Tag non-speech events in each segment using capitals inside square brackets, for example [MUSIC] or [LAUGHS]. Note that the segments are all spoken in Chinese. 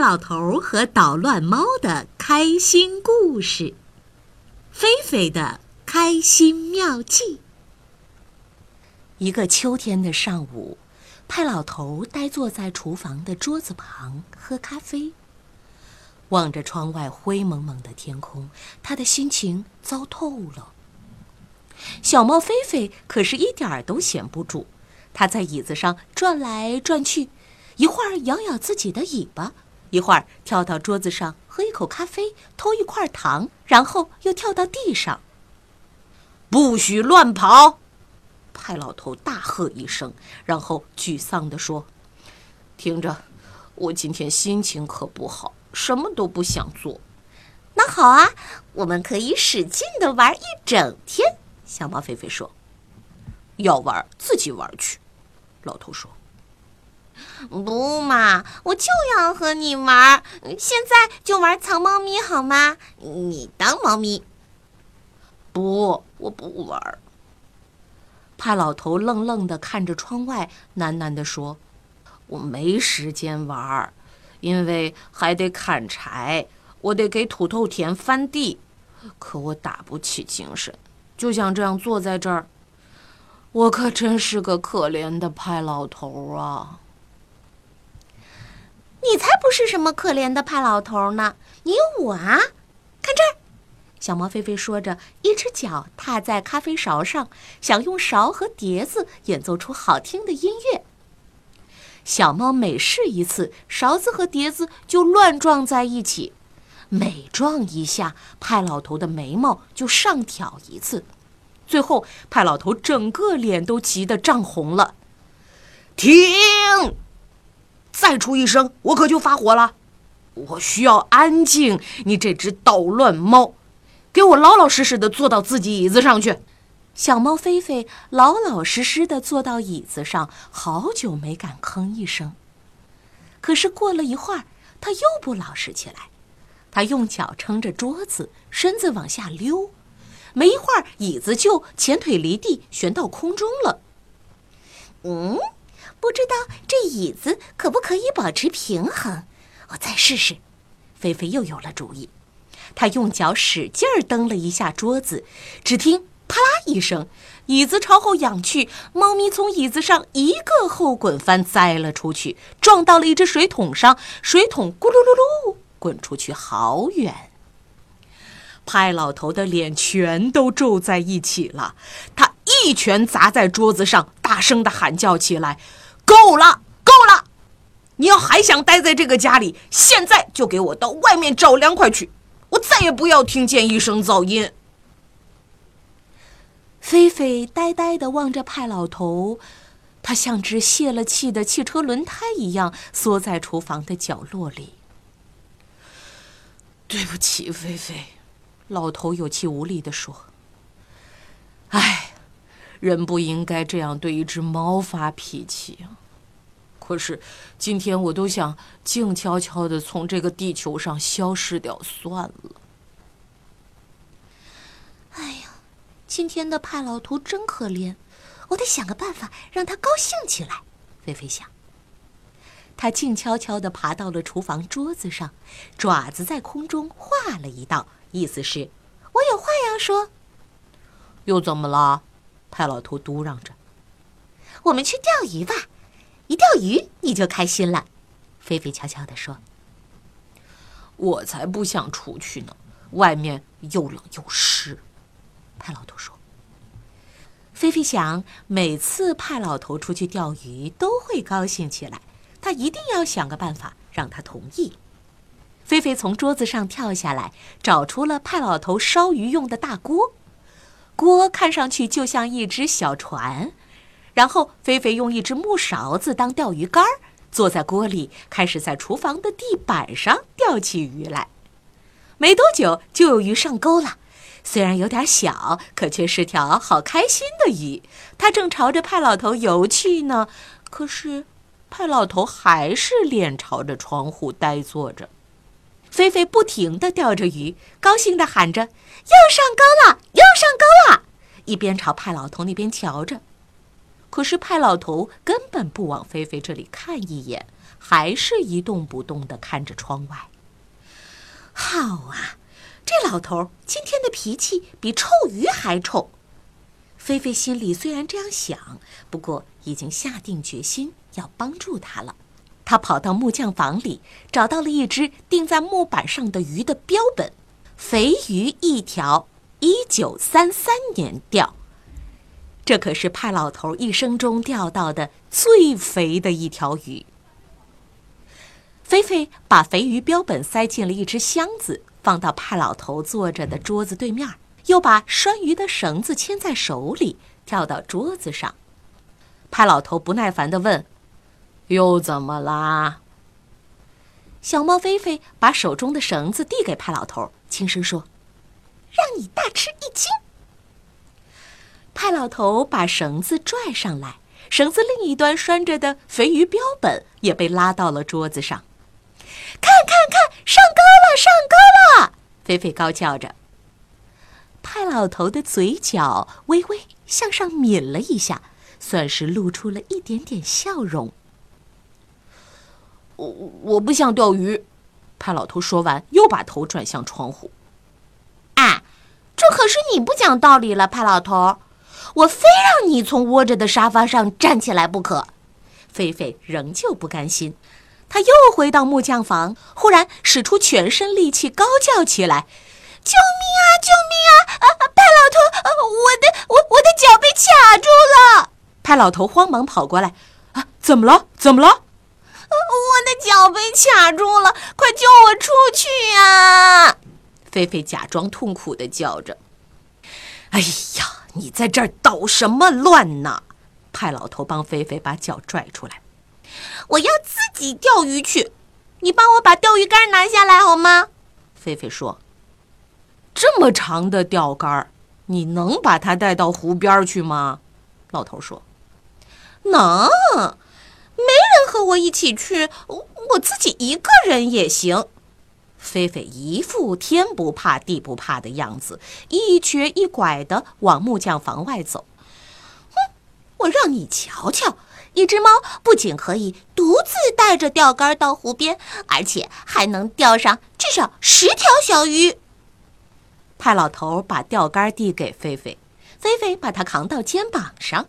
老头和捣乱猫的开心故事，菲菲的开心妙计。一个秋天的上午，派老头呆坐在厨房的桌子旁喝咖啡，望着窗外灰蒙蒙的天空，他的心情糟透了。小猫菲菲可是一点儿都闲不住，它在椅子上转来转去，一会儿摇摇自己的尾巴。一会儿跳到桌子上喝一口咖啡，偷一块糖，然后又跳到地上。不许乱跑！派老头大喝一声，然后沮丧地说：“听着，我今天心情可不好，什么都不想做。”那好啊，我们可以使劲的玩一整天。小猫菲菲说：“要玩自己玩去。”老头说。不嘛，我就要和你玩，现在就玩藏猫咪好吗？你当猫咪。不，我不玩。派老头愣愣的看着窗外，喃喃地说：“我没时间玩，因为还得砍柴，我得给土豆田翻地，可我打不起精神，就想这样坐在这儿。我可真是个可怜的派老头啊！”你才不是什么可怜的派老头呢！你有我啊！看这儿，小猫菲菲说着，一只脚踏在咖啡勺上，想用勺和碟子演奏出好听的音乐。小猫每试一次，勺子和碟子就乱撞在一起，每撞一下，派老头的眉毛就上挑一次。最后，派老头整个脸都急得涨红了。停！再出一声，我可就发火了。我需要安静，你这只捣乱猫，给我老老实实的坐到自己椅子上去。小猫菲菲老老实实的坐到椅子上，好久没敢吭一声。可是过了一会儿，它又不老实起来。它用脚撑着桌子，身子往下溜，没一会儿，椅子就前腿离地，悬到空中了。嗯。不知道这椅子可不可以保持平衡？我再试试。菲菲又有了主意，她用脚使劲儿蹬了一下桌子，只听啪啦一声，椅子朝后仰去，猫咪从椅子上一个后滚翻栽了出去，撞到了一只水桶上，水桶咕噜噜噜滚出去好远。派老头的脸全都皱在一起了，他一拳砸在桌子上，大声的喊叫起来。够了，够了！你要还想待在这个家里，现在就给我到外面找凉快去！我再也不要听见一声噪音。菲菲呆呆的望着派老头，他像只泄了气的汽车轮胎一样缩在厨房的角落里。对不起，菲菲，老头有气无力的说：“哎，人不应该这样对一只猫发脾气啊。”可是，今天我都想静悄悄的从这个地球上消失掉算了。哎呀，今天的派老头真可怜，我得想个办法让他高兴起来。菲菲想。他静悄悄的爬到了厨房桌子上，爪子在空中画了一道，意思是：“我有话要说。”又怎么了？派老头嘟囔着：“我们去钓鱼吧。”一钓鱼你就开心了，菲菲悄悄地说：“我才不想出去呢，外面又冷又湿。”派老头说。菲菲想，每次派老头出去钓鱼都会高兴起来，他一定要想个办法让他同意。菲菲从桌子上跳下来，找出了派老头烧鱼用的大锅，锅看上去就像一只小船。然后，菲菲用一只木勺子当钓鱼竿，坐在锅里，开始在厨房的地板上钓起鱼来。没多久，就有鱼上钩了。虽然有点小，可却是条好开心的鱼。它正朝着派老头游去呢。可是，派老头还是脸朝着窗户呆坐着。菲菲不停地钓着鱼，高兴地喊着：“又上钩了，又上钩！”一边朝派老头那边瞧着。可是派老头根本不往菲菲这里看一眼，还是一动不动地看着窗外。好啊，这老头今天的脾气比臭鱼还臭。菲菲心里虽然这样想，不过已经下定决心要帮助他了。他跑到木匠房里，找到了一只钉在木板上的鱼的标本，肥鱼一条，一九三三年钓。这可是派老头一生中钓到的最肥的一条鱼。菲菲把肥鱼标本塞进了一只箱子，放到派老头坐着的桌子对面。又把拴鱼的绳子牵在手里，跳到桌子上。派老头不耐烦地问：“又怎么啦？”小猫菲菲把手中的绳子递给派老头，轻声说：“让你大吃一惊。”派老头把绳子拽上来，绳子另一端拴着的肥鱼标本也被拉到了桌子上。看看看，上钩了，上钩了！菲菲高叫着。派老头的嘴角微微向上抿了一下，算是露出了一点点笑容。我我不想钓鱼，派老头说完，又把头转向窗户。可是你不讲道理了，派老头！我非让你从窝着的沙发上站起来不可。菲菲仍旧不甘心，他又回到木匠房，忽然使出全身力气，高叫起来。救命啊！救命啊！啊，派老头，我的我我的脚被卡住了。派老头慌忙跑过来，啊，怎么了？怎么了？我的脚被卡住了，快救我出去呀！菲菲假装痛苦的叫着。哎呀，你在这儿捣什么乱呢？派老头帮菲菲把脚拽出来。我要自己钓鱼去，你帮我把钓鱼竿拿下来好吗？菲菲说。这么长的钓竿，你能把它带到湖边去吗？老头说：“能，没人和我一起去，我自己一个人也行。”菲菲一副天不怕地不怕的样子，一瘸一拐的往木匠房外走。哼，我让你瞧瞧，一只猫不仅可以独自带着钓竿到湖边，而且还能钓上至少十条小鱼。派老头把钓竿递给菲菲，菲菲把它扛到肩膀上。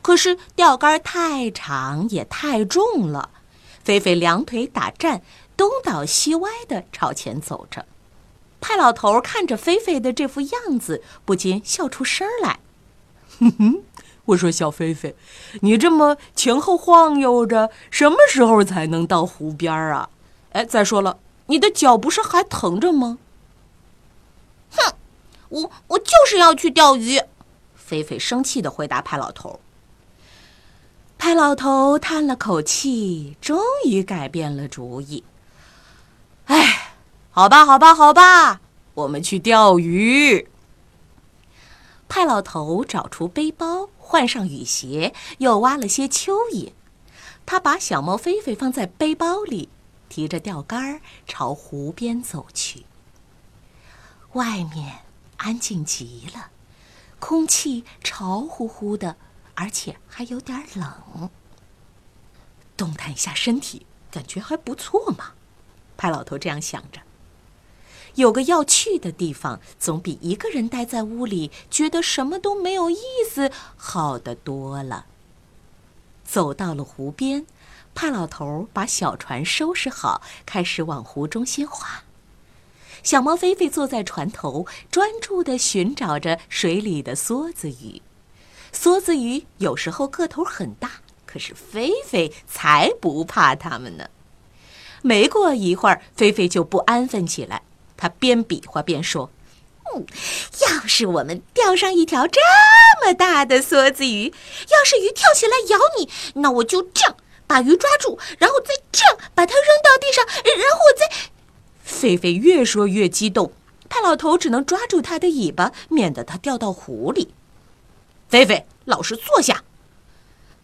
可是钓竿太长也太重了，菲菲两腿打颤，东倒西歪地朝前走着。派老头看着菲菲的这副样子，不禁笑出声来：“哼哼，我说小菲菲，你这么前后晃悠着，什么时候才能到湖边啊？哎，再说了，你的脚不是还疼着吗？”哼，我我就是要去钓鱼。菲菲生气的回答派老头。派老头叹了口气，终于改变了主意。好吧，好吧，好吧，我们去钓鱼。派老头找出背包，换上雨鞋，又挖了些蚯蚓。他把小猫菲菲放在背包里，提着钓竿朝湖边走去。外面安静极了，空气潮乎乎的，而且还有点冷。动弹一下身体，感觉还不错嘛。派老头这样想着。有个要去的地方，总比一个人待在屋里觉得什么都没有意思好得多了。走到了湖边，派老头把小船收拾好，开始往湖中心划。小猫菲菲坐在船头，专注地寻找着水里的梭子鱼。梭子鱼有时候个头很大，可是菲菲才不怕它们呢。没过一会儿，菲菲就不安分起来。他边比划边说：“嗯，要是我们钓上一条这么大的梭子鱼，要是鱼跳起来咬你，那我就这样把鱼抓住，然后再这样把它扔到地上，然后再……”菲菲越说越激动，派老头只能抓住他的尾巴，免得他掉到湖里。菲菲，老实坐下。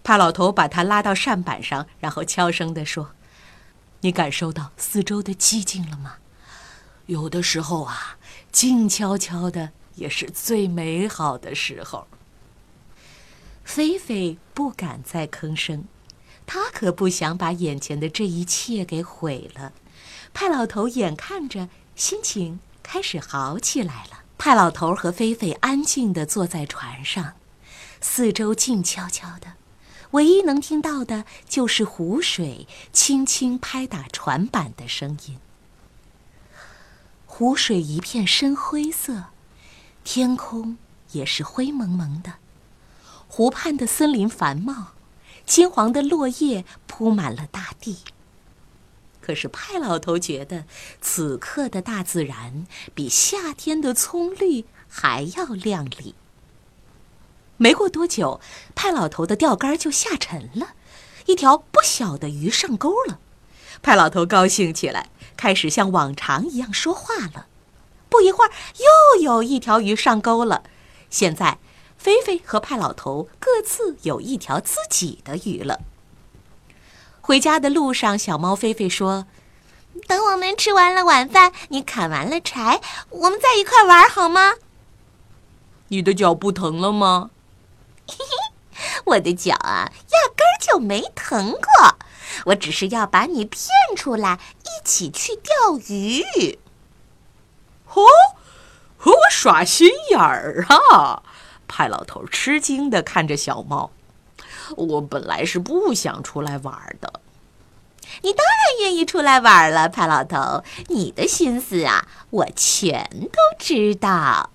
派老头把他拉到扇板上，然后悄声地说：“你感受到四周的寂静了吗？有的时候啊，静悄悄的也是最美好的时候。”菲菲不敢再吭声，他可不想把眼前的这一切给毁了。派老头眼看着心情开始好起来了。派老头和菲菲安静地坐在船上，四周静悄悄的，唯一能听到的就是湖水轻轻拍打船板的声音。湖水一片深灰色，天空也是灰蒙蒙的。湖畔的森林繁茂，金黄的落叶铺满了大地。可是派老头觉得，此刻的大自然比夏天的葱绿还要亮丽。没过多久，派老头的钓竿就下沉了，一条不小的鱼上钩了。派老头高兴起来，开始像往常一样说话了。不一会儿，又有一条鱼上钩了。现在，菲菲和派老头各自有一条自己的鱼了。回家的路上，小猫菲菲说：“等我们吃完了晚饭，你砍完了柴，我们在一块玩好吗？” [LAUGHS] 你的脚不疼了吗？嘿嘿，我的脚啊，压根儿就没疼过。我只是要把你骗出来，一起去钓鱼。哦，和我耍心眼儿啊！派老头吃惊的看着小猫。我本来是不想出来玩的，你当然愿意出来玩了，派老头。你的心思啊，我全都知道。